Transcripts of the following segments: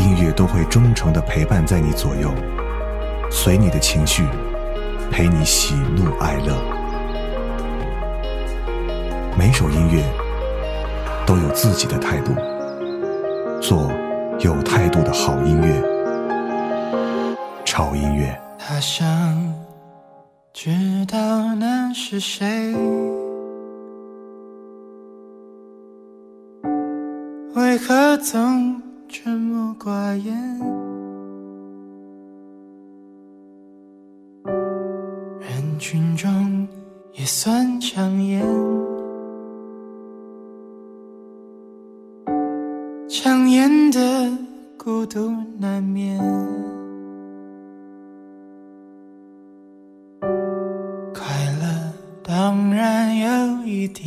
音乐都会忠诚的陪伴在你左右，随你的情绪，陪你喜怒哀乐。每首音乐都有自己的态度，做有态度的好音乐。潮音乐。他想知道那是谁，为何总沉默寡言？人群中也算抢眼，抢眼的孤独难免。快乐当然有一点，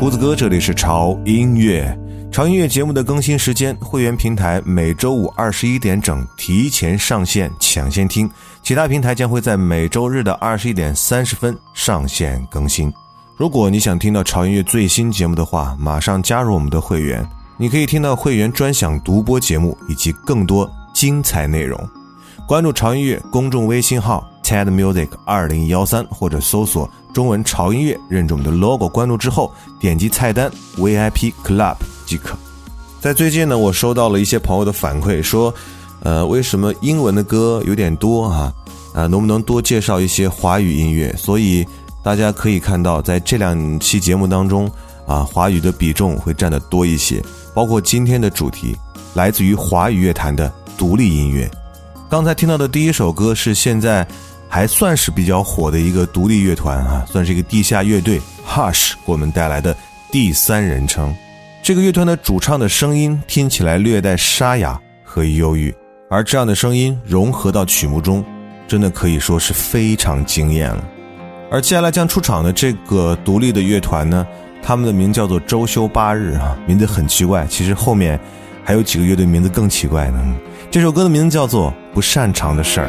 胡子哥，这里是潮音乐。潮音乐节目的更新时间，会员平台每周五二十一点整提前上线抢先听，其他平台将会在每周日的二十一点三十分上线更新。如果你想听到潮音乐最新节目的话，马上加入我们的会员，你可以听到会员专享独播节目以及更多精彩内容。关注潮音乐公众微信号。TED Music 二零幺三，或者搜索中文潮音乐，认准我们的 logo，关注之后点击菜单 VIP Club 即可。在最近呢，我收到了一些朋友的反馈，说，呃，为什么英文的歌有点多啊？啊，能不能多介绍一些华语音乐？所以大家可以看到，在这两期节目当中，啊，华语的比重会占得多一些，包括今天的主题，来自于华语乐坛的独立音乐。刚才听到的第一首歌是现在。还算是比较火的一个独立乐团啊，算是一个地下乐队 Hush 给我们带来的第三人称。这个乐团的主唱的声音听起来略带沙哑和忧郁，而这样的声音融合到曲目中，真的可以说是非常惊艳了。而接下来将出场的这个独立的乐团呢，他们的名叫做周休八日啊，名字很奇怪。其实后面还有几个乐队名字更奇怪呢。这首歌的名字叫做《不擅长的事儿》。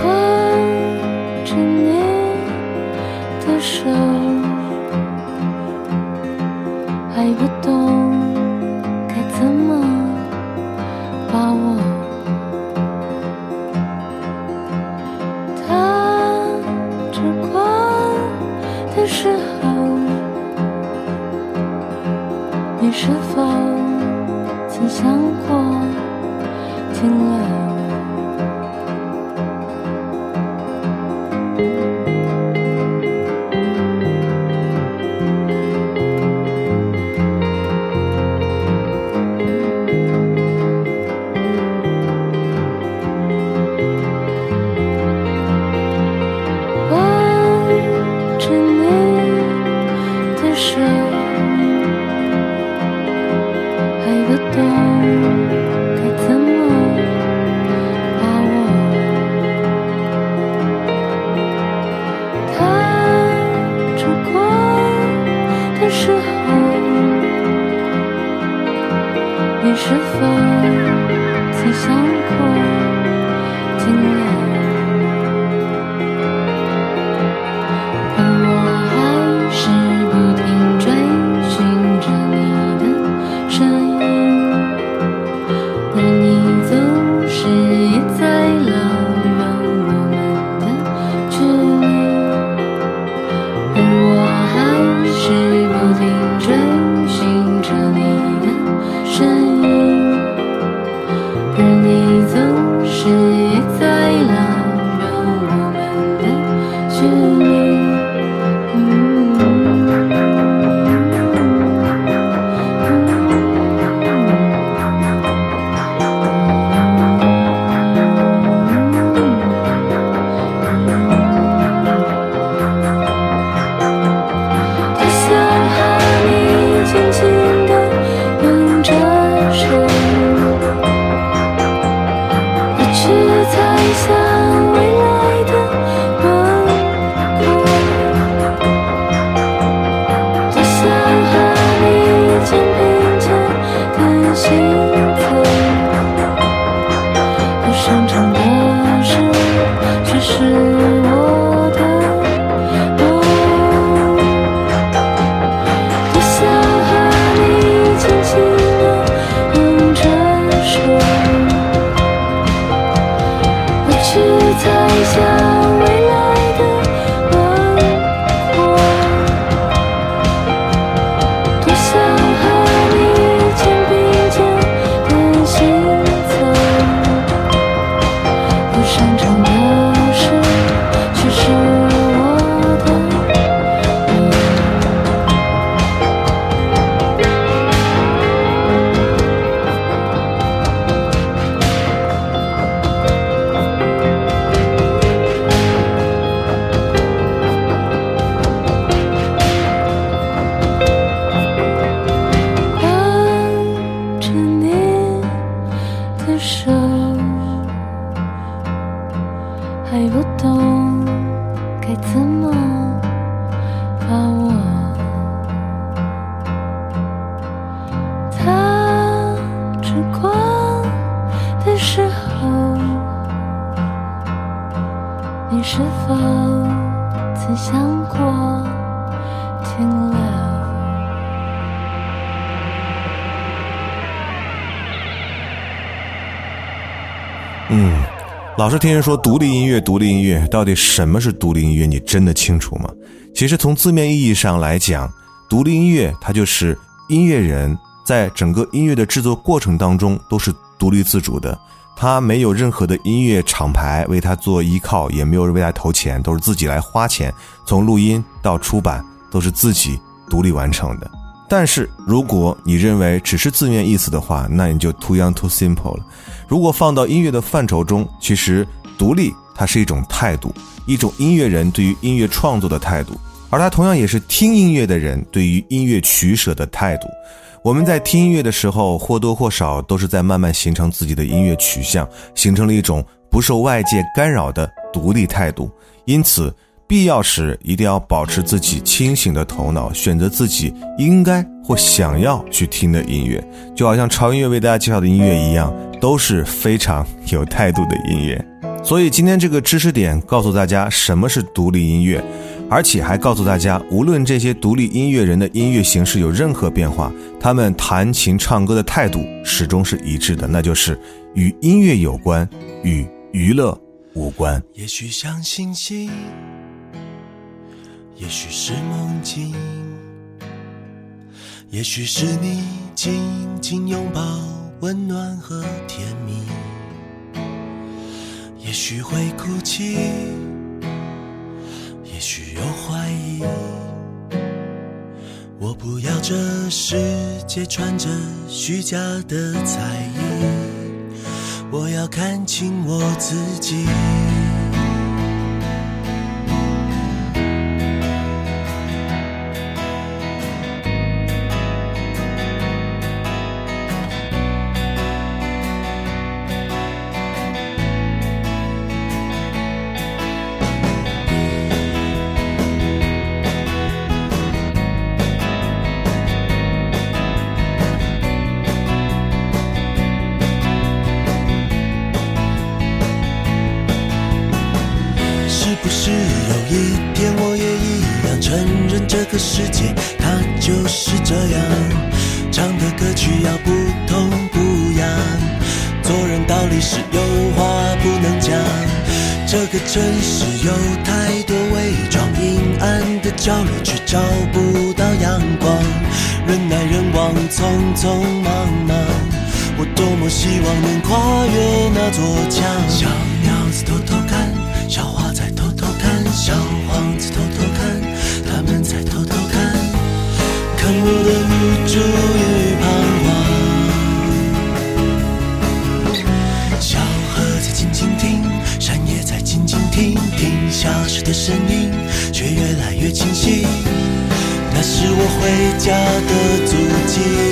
老是听人说独立音乐，独立音乐到底什么是独立音乐？你真的清楚吗？其实从字面意义上来讲，独立音乐它就是音乐人在整个音乐的制作过程当中都是独立自主的，他没有任何的音乐厂牌为他做依靠，也没有人为他投钱，都是自己来花钱，从录音到出版都是自己独立完成的。但是如果你认为只是字面意思的话，那你就 too young too simple 了。如果放到音乐的范畴中，其实独立它是一种态度，一种音乐人对于音乐创作的态度，而它同样也是听音乐的人对于音乐取舍的态度。我们在听音乐的时候，或多或少都是在慢慢形成自己的音乐取向，形成了一种不受外界干扰的独立态度。因此。必要时一定要保持自己清醒的头脑，选择自己应该或想要去听的音乐，就好像潮音乐为大家介绍的音乐一样，都是非常有态度的音乐。所以今天这个知识点告诉大家什么是独立音乐，而且还告诉大家，无论这些独立音乐人的音乐形式有任何变化，他们弹琴唱歌的态度始终是一致的，那就是与音乐有关，与娱乐无关。也许像星星。也许是梦境，也许是你紧紧拥抱，温暖和甜蜜。也许会哭泣，也许有怀疑。我不要这世界穿着虚假的彩衣，我要看清我自己。城市有太多伪装，阴暗的角落却找不到阳光，人来人往，匆匆忙忙，我多么希望能跨越那座墙。小鸟子偷偷看，小花在偷偷看，小黄子偷偷看。他们在偷偷看，看我的无助家的足迹。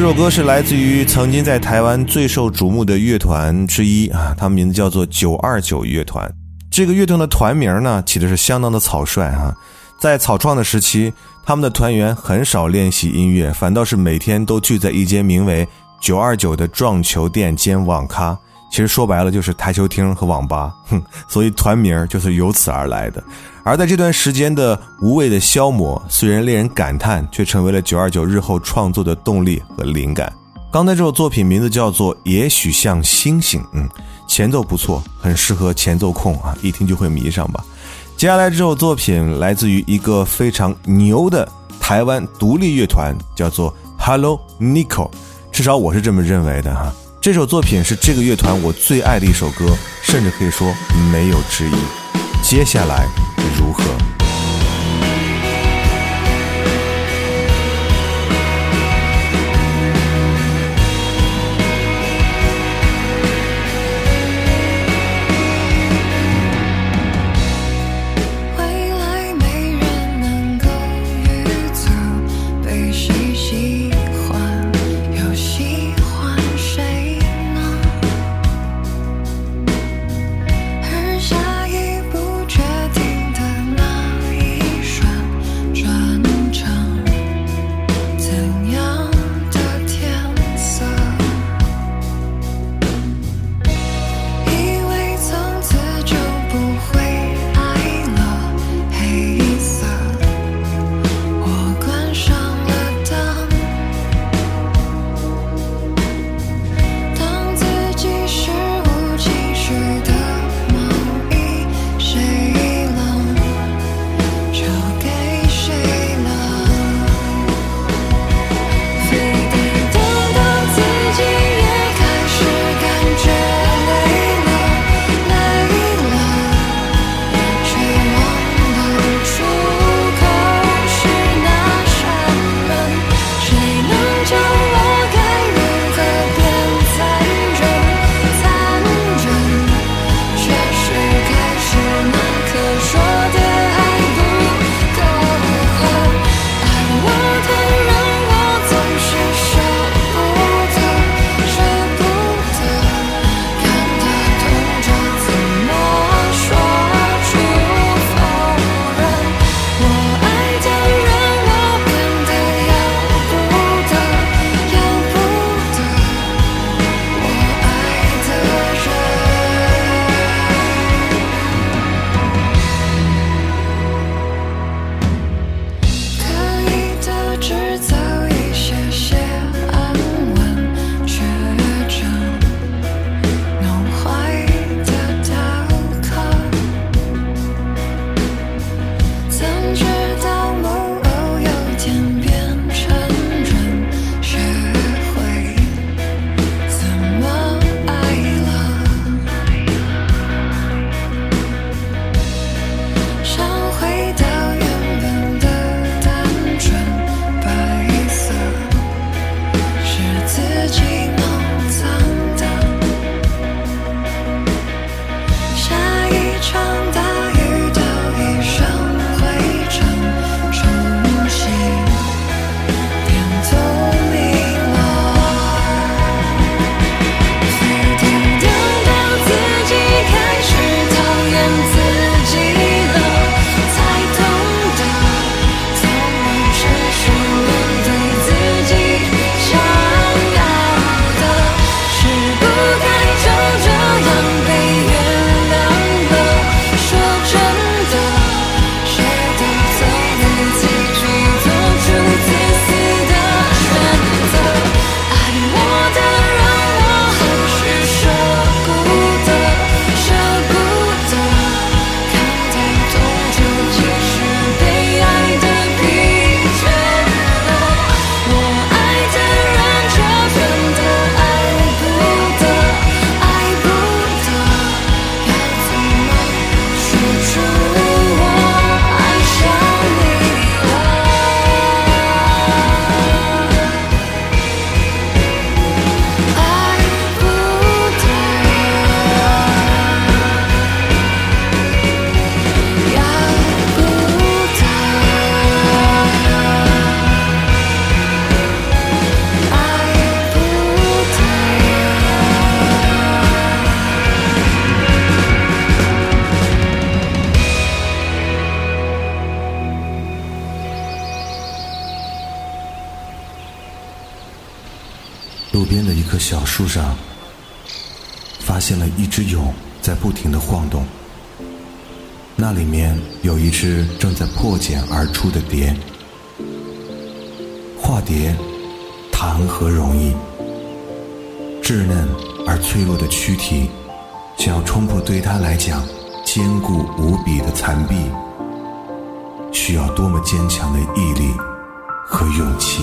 这首歌是来自于曾经在台湾最受瞩目的乐团之一啊，他们名字叫做九二九乐团。这个乐团的团名呢起的是相当的草率啊，在草创的时期，他们的团员很少练习音乐，反倒是每天都聚在一间名为“九二九”的撞球店兼网咖。其实说白了就是台球厅和网吧，哼，所以团名就是由此而来的。而在这段时间的无谓的消磨，虽然令人感叹，却成为了九二九日后创作的动力和灵感。刚才这首作品名字叫做《也许像星星》，嗯，前奏不错，很适合前奏控啊，一听就会迷上吧。接下来这首作品来自于一个非常牛的台湾独立乐团，叫做 Hello Nico，至少我是这么认为的哈。这首作品是这个乐团我最爱的一首歌，甚至可以说没有之一。接下来如何？路边的一棵小树上，发现了一只蛹在不停的晃动。那里面有一只正在破茧而出的蝶。化蝶，谈何容易？稚嫩而脆弱的躯体，想要冲破对他来讲坚固无比的残壁，需要多么坚强的毅力和勇气！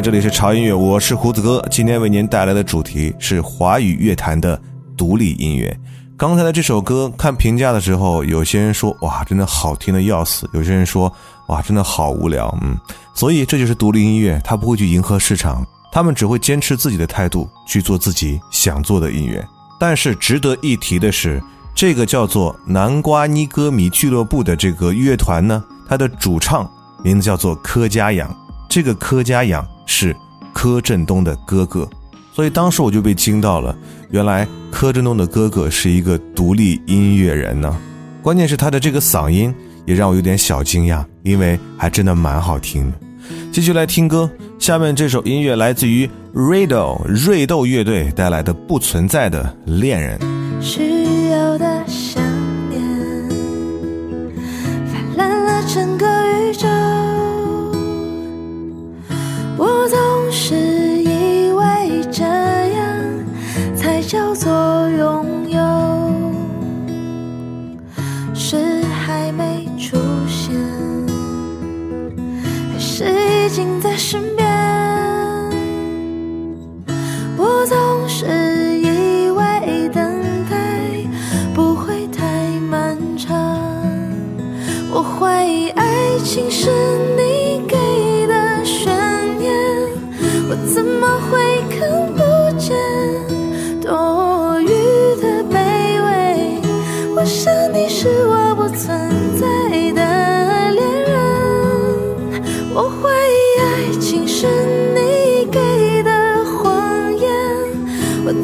这里是潮音乐，我是胡子哥。今天为您带来的主题是华语乐坛的独立音乐。刚才的这首歌，看评价的时候，有些人说哇，真的好听的要死；有些人说哇，真的好无聊。嗯，所以这就是独立音乐，它不会去迎合市场，他们只会坚持自己的态度去做自己想做的音乐。但是值得一提的是，这个叫做南瓜妮歌迷俱乐部的这个乐团呢，它的主唱名字叫做柯佳阳。这个柯佳阳是柯震东的哥哥，所以当时我就被惊到了。原来柯震东的哥哥是一个独立音乐人呢。关键是他的这个嗓音也让我有点小惊讶，因为还真的蛮好听的。继续来听歌，下面这首音乐来自于 Rado 瑞豆乐队带来的《不存在的恋人》。在身边？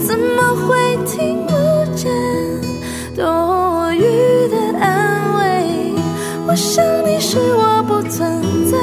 怎么会听不见多余的安慰？我想你是我不存在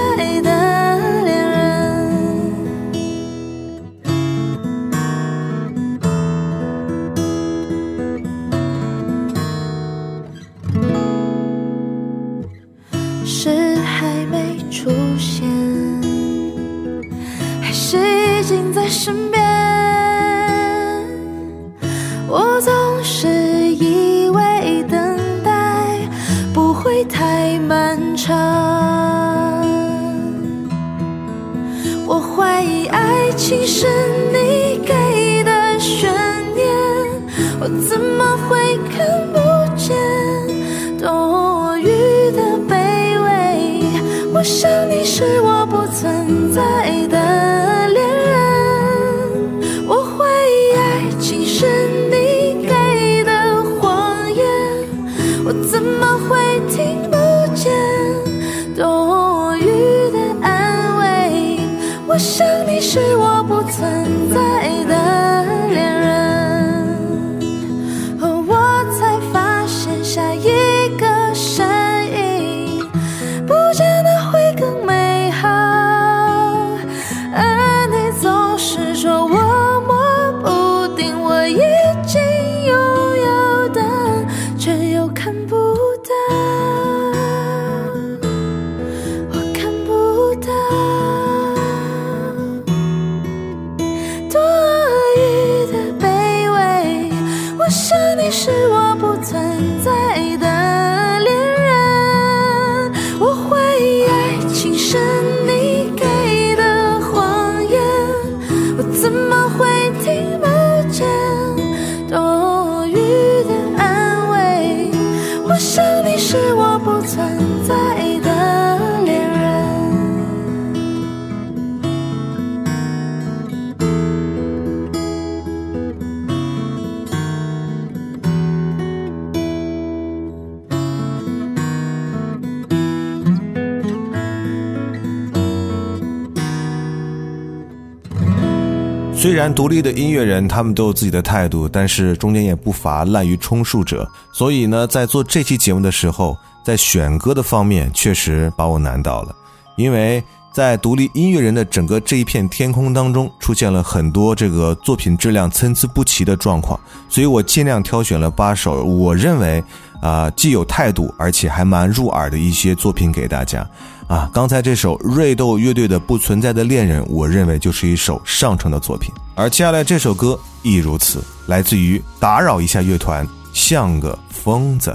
然独立的音乐人他们都有自己的态度，但是中间也不乏滥竽充数者。所以呢，在做这期节目的时候，在选歌的方面确实把我难倒了，因为在独立音乐人的整个这一片天空当中，出现了很多这个作品质量参差不齐的状况，所以我尽量挑选了八首我认为啊、既有态度而且还蛮入耳的一些作品给大家。啊，刚才这首瑞豆乐队的《不存在的恋人》，我认为就是一首上乘的作品。而接下来这首歌亦如此，来自于打扰一下乐团，像个疯子。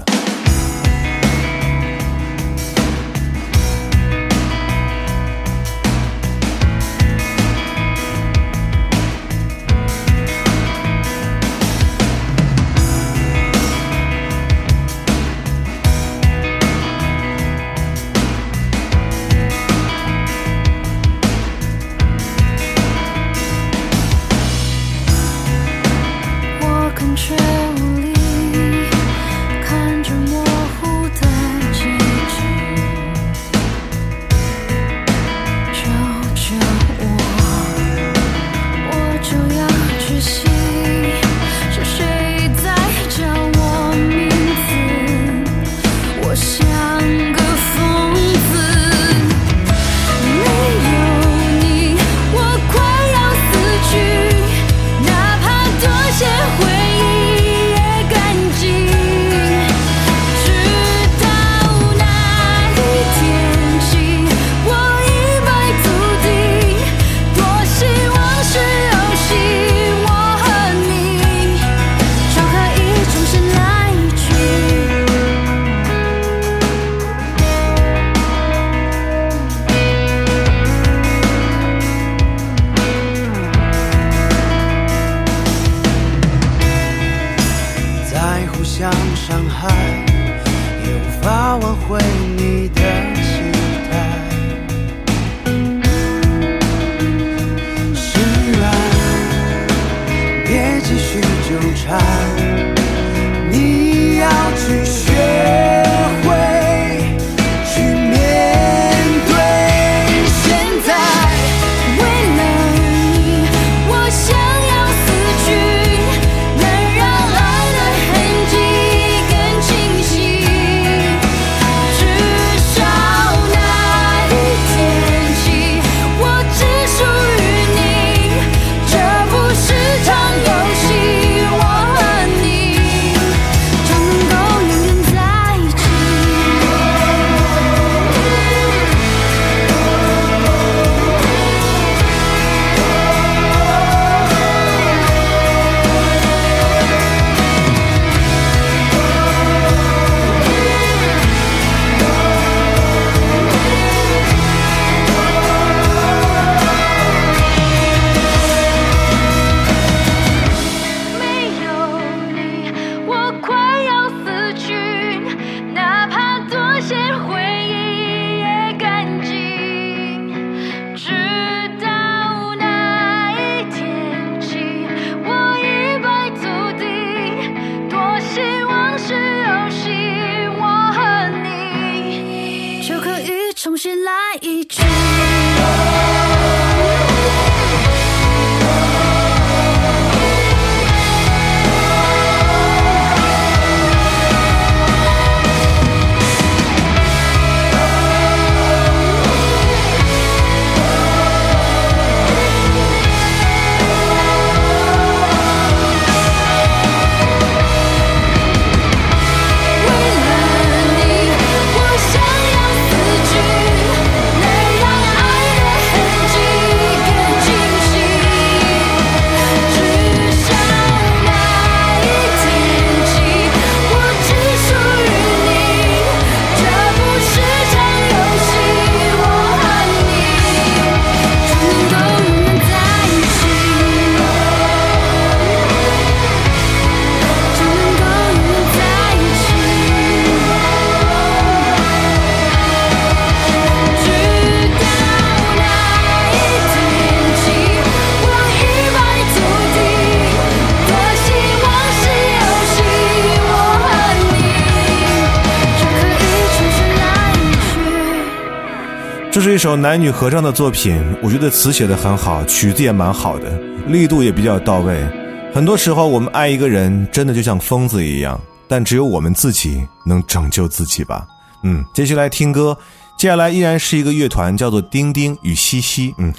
这首男女合唱的作品，我觉得词写的很好，曲子也蛮好的，力度也比较到位。很多时候，我们爱一个人，真的就像疯子一样，但只有我们自己能拯救自己吧。嗯，接下来听歌，接下来依然是一个乐团，叫做丁丁与西西。嗯，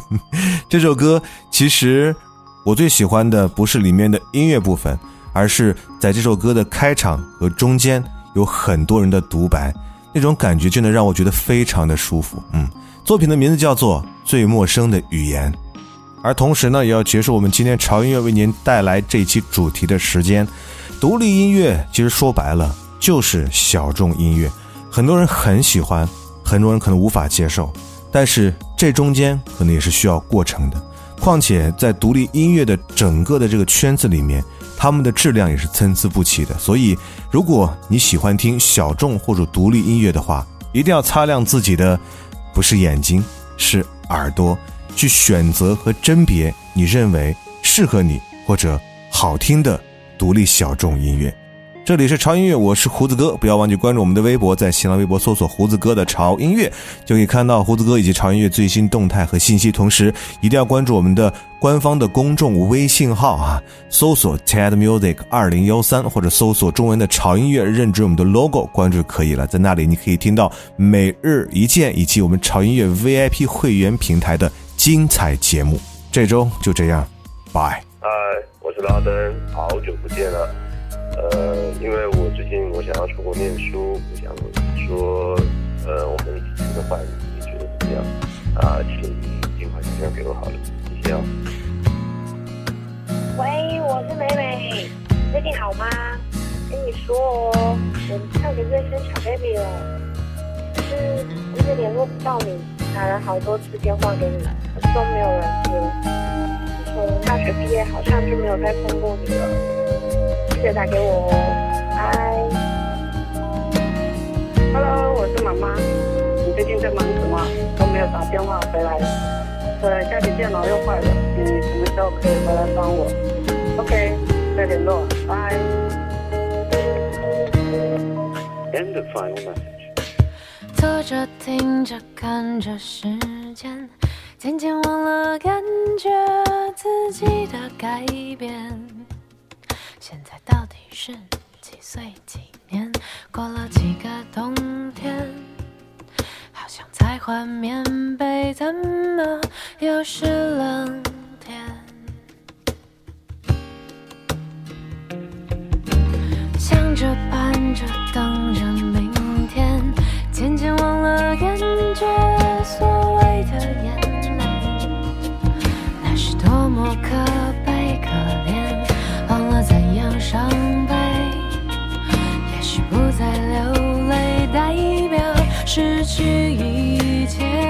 这首歌其实我最喜欢的不是里面的音乐部分，而是在这首歌的开场和中间有很多人的独白，那种感觉真的让我觉得非常的舒服。嗯，作品的名字叫做《最陌生的语言》，而同时呢，也要结束我们今天潮音乐为您带来这一期主题的时间。独立音乐其实说白了就是小众音乐，很多人很喜欢，很多人可能无法接受，但是这中间可能也是需要过程的。况且在独立音乐的整个的这个圈子里面，他们的质量也是参差不齐的。所以，如果你喜欢听小众或者独立音乐的话，一定要擦亮自己的不是眼睛，是耳朵，去选择和甄别你认为适合你或者好听的独立小众音乐。这里是潮音乐，我是胡子哥，不要忘记关注我们的微博，在新浪微博搜索“胡子哥的潮音乐”，就可以看到胡子哥以及潮音乐最新动态和信息。同时，一定要关注我们的官方的公众微信号啊，搜索 “TED Music 二零幺三”或者搜索中文的潮音乐，认准我们的 logo，关注就可以了。在那里，你可以听到每日一见以及我们潮音乐 VIP 会员平台的精彩节目。这周就这样，拜。嗨，我是拉登，好久不见了。呃，因为我最近我想要出国念书，我想说，呃，我们一起吃个饭，你觉得怎么样？啊，请你尽快打电话给我好了，谢谢哦。喂，我是美美，最近好吗？跟你说哦，我上个月生小 baby 了，可是一直联络不到你，打了好多次电话给你，可是都没有人接。自从大学毕业，好像就没有再碰过你了，记得打给我哦，拜。Hello，我是妈妈，你最近在忙什么？都没有打电话回来。对，家里电脑又坏了，你什么时候可以回来帮我？OK，再联络，拜。End of final message。坐着听着看着时间，渐渐忘了感觉自己的改变。现在到底是几岁？几年？过了几个冬天，好像才换棉被，怎么又是冷天？想着盼着等着明天，渐渐忘了感觉所伤悲。也许不再流泪，代表失去一切。